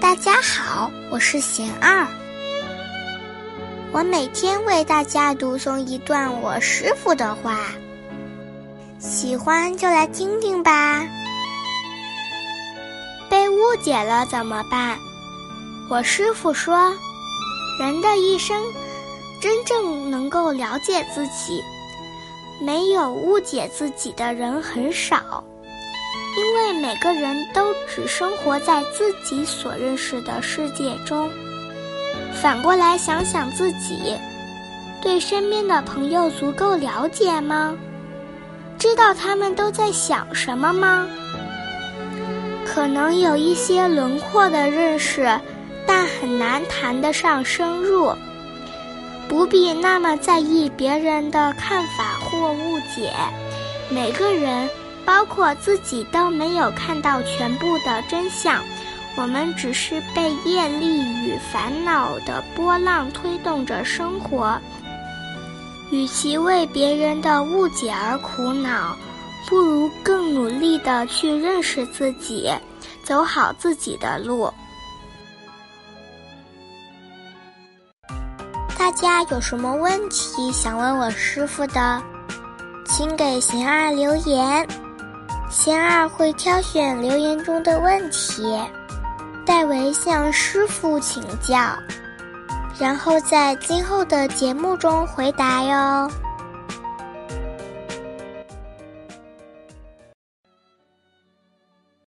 大家好，我是贤二。我每天为大家读诵一段我师傅的话，喜欢就来听听吧。被误解了怎么办？我师傅说，人的一生，真正能够了解自己，没有误解自己的人很少。因为每个人都只生活在自己所认识的世界中。反过来想想自己，对身边的朋友足够了解吗？知道他们都在想什么吗？可能有一些轮廓的认识，但很难谈得上深入。不必那么在意别人的看法或误解。每个人。包括自己都没有看到全部的真相，我们只是被业力与烦恼的波浪推动着生活。与其为别人的误解而苦恼，不如更努力的去认识自己，走好自己的路。大家有什么问题想问我师傅的，请给贤儿留言。贤二会挑选留言中的问题，代为向师傅请教，然后在今后的节目中回答哟。